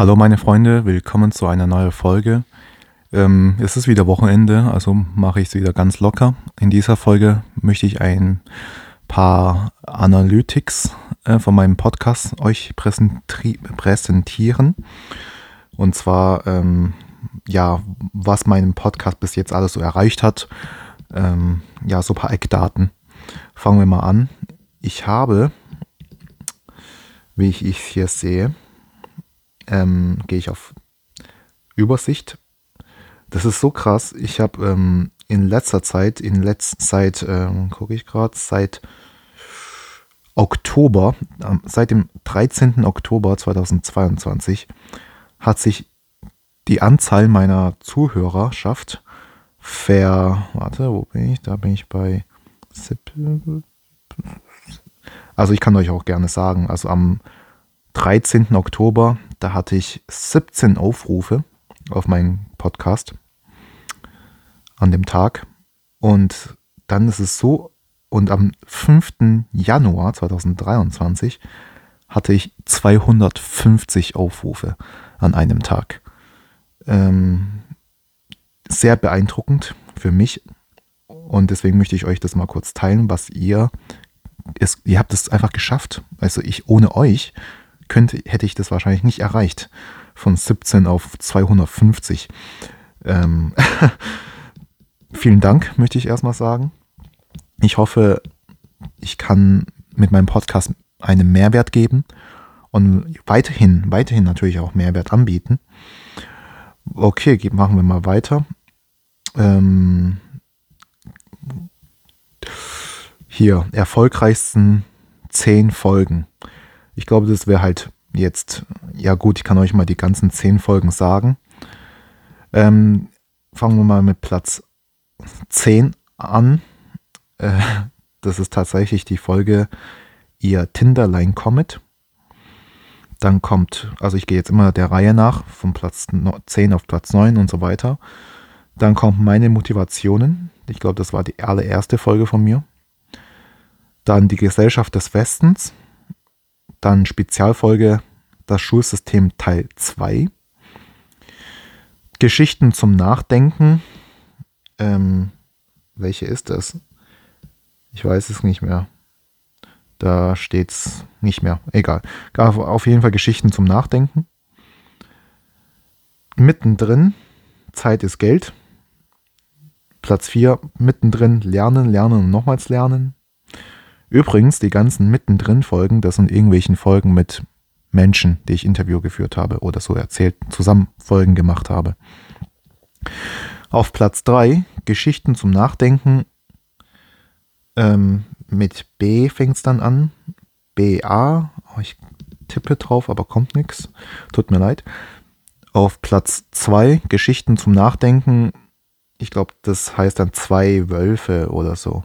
Hallo meine Freunde, willkommen zu einer neuen Folge. Ähm, es ist wieder Wochenende, also mache ich es wieder ganz locker. In dieser Folge möchte ich ein paar Analytics äh, von meinem Podcast euch präsentieren. Und zwar, ähm, ja, was mein Podcast bis jetzt alles so erreicht hat. Ähm, ja, so ein paar Eckdaten. Fangen wir mal an. Ich habe, wie ich es hier sehe, ähm, gehe ich auf Übersicht. Das ist so krass. Ich habe ähm, in letzter Zeit, in letzter Zeit, ähm, gucke ich gerade, seit Oktober, seit dem 13. Oktober 2022 hat sich die Anzahl meiner Zuhörerschaft ver... Warte, wo bin ich? Da bin ich bei... Also ich kann euch auch gerne sagen, also am 13. Oktober da hatte ich 17 Aufrufe auf meinen Podcast an dem Tag. Und dann ist es so, und am 5. Januar 2023 hatte ich 250 Aufrufe an einem Tag. Ähm, sehr beeindruckend für mich. Und deswegen möchte ich euch das mal kurz teilen, was ihr, ist, ihr habt es einfach geschafft. Also ich ohne euch könnte, hätte ich das wahrscheinlich nicht erreicht. Von 17 auf 250. Ähm Vielen Dank, möchte ich erstmal sagen. Ich hoffe, ich kann mit meinem Podcast einen Mehrwert geben und weiterhin, weiterhin natürlich auch Mehrwert anbieten. Okay, machen wir mal weiter. Ähm hier, erfolgreichsten 10 Folgen. Ich glaube, das wäre halt jetzt, ja gut, ich kann euch mal die ganzen zehn Folgen sagen. Ähm, fangen wir mal mit Platz 10 an. Äh, das ist tatsächlich die Folge Ihr Tinderline Comet. Dann kommt, also ich gehe jetzt immer der Reihe nach, von Platz 10 auf Platz 9 und so weiter. Dann kommt meine Motivationen. Ich glaube, das war die allererste Folge von mir. Dann die Gesellschaft des Westens. Dann Spezialfolge Das Schulsystem Teil 2. Geschichten zum Nachdenken. Ähm, welche ist das? Ich weiß es nicht mehr. Da steht es nicht mehr. Egal. Auf jeden Fall Geschichten zum Nachdenken. Mittendrin Zeit ist Geld. Platz 4 mittendrin lernen, lernen und nochmals lernen. Übrigens, die ganzen mittendrin Folgen, das sind irgendwelchen Folgen mit Menschen, die ich Interview geführt habe oder so erzählt, zusammen Folgen gemacht habe. Auf Platz 3, Geschichten zum Nachdenken. Ähm, mit B fängt es dann an. BA. Oh, ich tippe drauf, aber kommt nichts. Tut mir leid. Auf Platz 2, Geschichten zum Nachdenken. Ich glaube, das heißt dann zwei Wölfe oder so.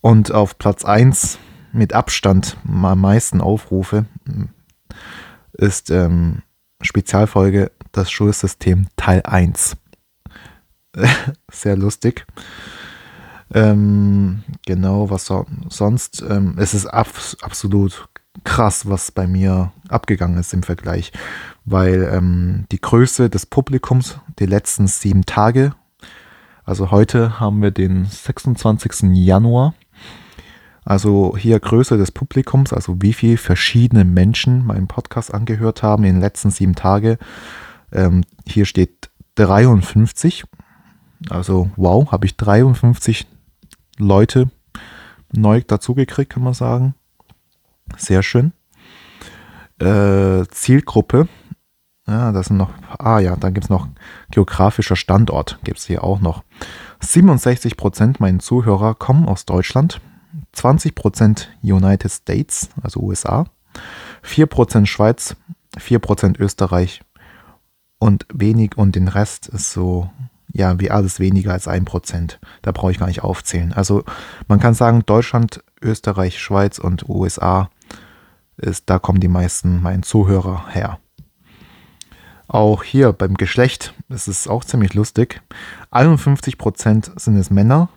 Und auf Platz 1 mit Abstand am meisten Aufrufe ist ähm, Spezialfolge Das Schulsystem Teil 1. Sehr lustig. Ähm, genau, was so, sonst. Ähm, es ist ab, absolut krass, was bei mir abgegangen ist im Vergleich, weil ähm, die Größe des Publikums die letzten sieben Tage, also heute haben wir den 26. Januar also hier Größe des Publikums, also wie viele verschiedene Menschen meinen Podcast angehört haben in den letzten sieben Tagen. Ähm, hier steht 53. Also wow, habe ich 53 Leute neu dazugekriegt, kann man sagen. Sehr schön. Äh, Zielgruppe. Ja, das sind noch. Ah ja, dann gibt es noch geografischer Standort. Gibt es hier auch noch. 67 Prozent meiner Zuhörer kommen aus Deutschland. 20% United States, also USA, 4% Schweiz, 4% Österreich und wenig und den Rest ist so, ja, wie alles weniger als 1%. Da brauche ich gar nicht aufzählen. Also man kann sagen, Deutschland, Österreich, Schweiz und USA ist, da kommen die meisten meinen Zuhörer her. Auch hier beim Geschlecht ist es auch ziemlich lustig. 51% sind es Männer,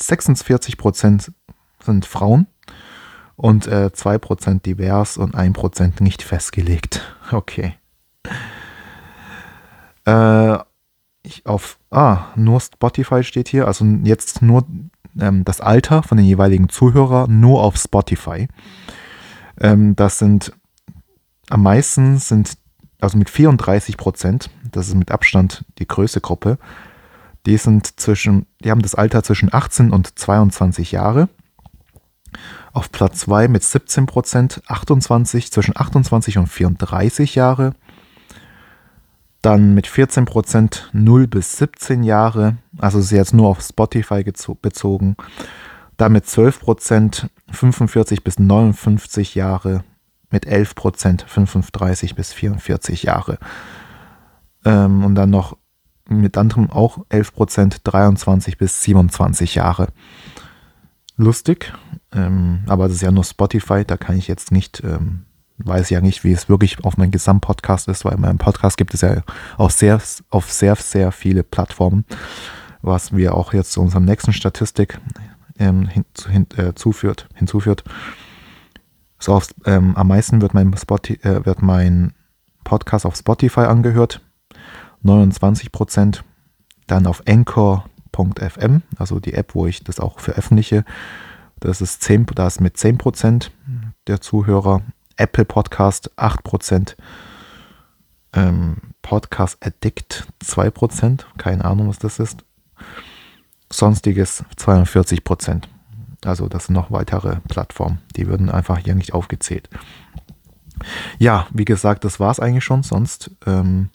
46% sind Frauen Und äh, 2% divers und 1% nicht festgelegt. Okay. Äh, ich auf, ah, nur Spotify steht hier, also jetzt nur ähm, das Alter von den jeweiligen Zuhörern nur auf Spotify. Ähm, das sind am meisten sind, also mit 34 Prozent, das ist mit Abstand die größte Gruppe, die sind zwischen, die haben das Alter zwischen 18 und 22 Jahre. Auf Platz 2 mit 17 Prozent, 28, zwischen 28 und 34 Jahre. Dann mit 14 Prozent 0 bis 17 Jahre, also ist jetzt nur auf Spotify bezogen. Dann mit 12 Prozent 45 bis 59 Jahre, mit 11 Prozent 35 bis 44 Jahre. Ähm, und dann noch mit anderem auch 11 Prozent 23 bis 27 Jahre. Lustig, ähm, aber das ist ja nur Spotify, da kann ich jetzt nicht ähm, weiß ja nicht, wie es wirklich auf meinem Gesamtpodcast ist, weil mein Podcast gibt es ja auch sehr, auf sehr, sehr viele Plattformen, was wir auch jetzt zu unserem nächsten Statistik ähm, hin, hin, äh, zuführt, hinzuführt. So auf, ähm, am meisten wird mein, Spotify, äh, wird mein Podcast auf Spotify angehört, 29 Prozent. Dann auf Anchor.fm, also die App, wo ich das auch veröffentliche, das ist 10, da ist mit 10 Prozent der Zuhörer Apple Podcast 8%, ähm, Podcast Addict 2%, keine Ahnung, was das ist. Sonstiges 42%. Also das sind noch weitere Plattformen, die würden einfach hier nicht aufgezählt. Ja, wie gesagt, das war es eigentlich schon. Sonst ähm,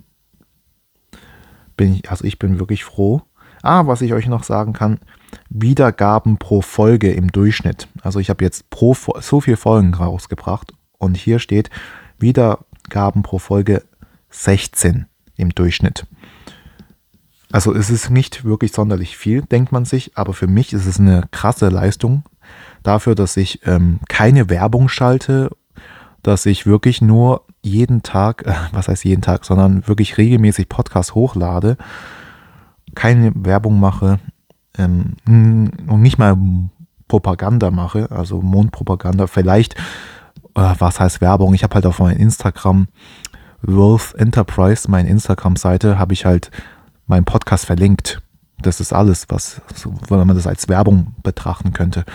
bin ich, also ich bin wirklich froh. Ah, was ich euch noch sagen kann, Wiedergaben pro Folge im Durchschnitt. Also ich habe jetzt pro so viele Folgen rausgebracht und hier steht Wiedergaben pro Folge 16 im Durchschnitt. Also es ist nicht wirklich sonderlich viel, denkt man sich, aber für mich ist es eine krasse Leistung dafür, dass ich ähm, keine Werbung schalte, dass ich wirklich nur jeden Tag, äh, was heißt jeden Tag, sondern wirklich regelmäßig Podcasts hochlade, keine Werbung mache ähm, und nicht mal Propaganda mache, also Mondpropaganda. Vielleicht äh, was heißt Werbung? Ich habe halt auf meinem Instagram Wolf Enterprise, meine Instagram-Seite, habe ich halt meinen Podcast verlinkt. Das ist alles, was, wenn man das als Werbung betrachten könnte.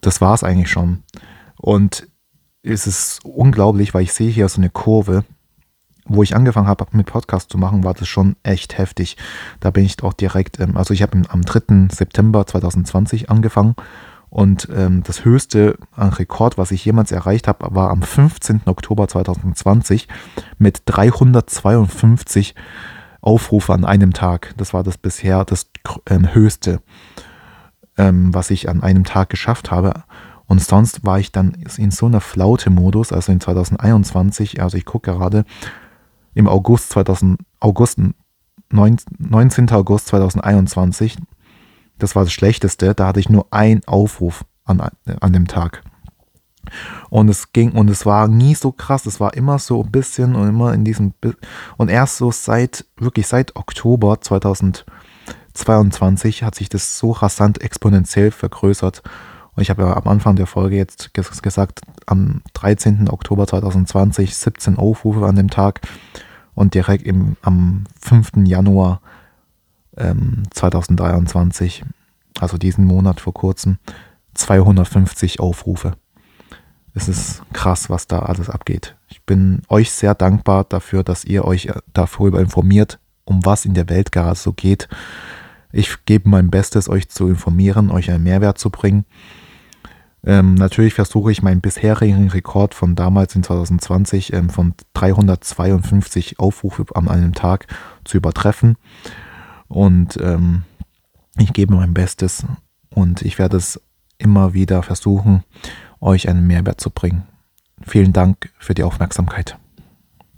Das war es eigentlich schon. Und es ist unglaublich, weil ich sehe hier so eine Kurve. Wo ich angefangen habe, mit Podcast zu machen, war das schon echt heftig. Da bin ich auch direkt, ähm, also ich habe am 3. September 2020 angefangen und ähm, das höchste Rekord, was ich jemals erreicht habe, war am 15. Oktober 2020 mit 352 Aufrufe an einem Tag. Das war das bisher das ähm, höchste, was ich an einem Tag geschafft habe. Und sonst war ich dann in so einer Flaute-Modus, also in 2021, also ich gucke gerade im August 2000, August 19. August 2021, das war das Schlechteste. Da hatte ich nur einen Aufruf an, an dem Tag. Und es ging und es war nie so krass. Es war immer so ein bisschen und immer in diesem und erst so seit wirklich seit Oktober 2022 hat sich das so rasant exponentiell vergrößert. Und ich habe ja am Anfang der Folge jetzt gesagt, am 13. Oktober 2020 17 Aufrufe an dem Tag und direkt im, am 5. Januar ähm, 2023, also diesen Monat vor kurzem, 250 Aufrufe. Es ist krass, was da alles abgeht. Ich bin euch sehr dankbar dafür, dass ihr euch darüber informiert, um was in der Welt gerade so geht. Ich gebe mein Bestes, euch zu informieren, euch einen Mehrwert zu bringen. Ähm, natürlich versuche ich meinen bisherigen Rekord von damals in 2020 ähm, von 352 Aufrufe an einem Tag zu übertreffen. Und ähm, ich gebe mein Bestes und ich werde es immer wieder versuchen, euch einen Mehrwert zu bringen. Vielen Dank für die Aufmerksamkeit.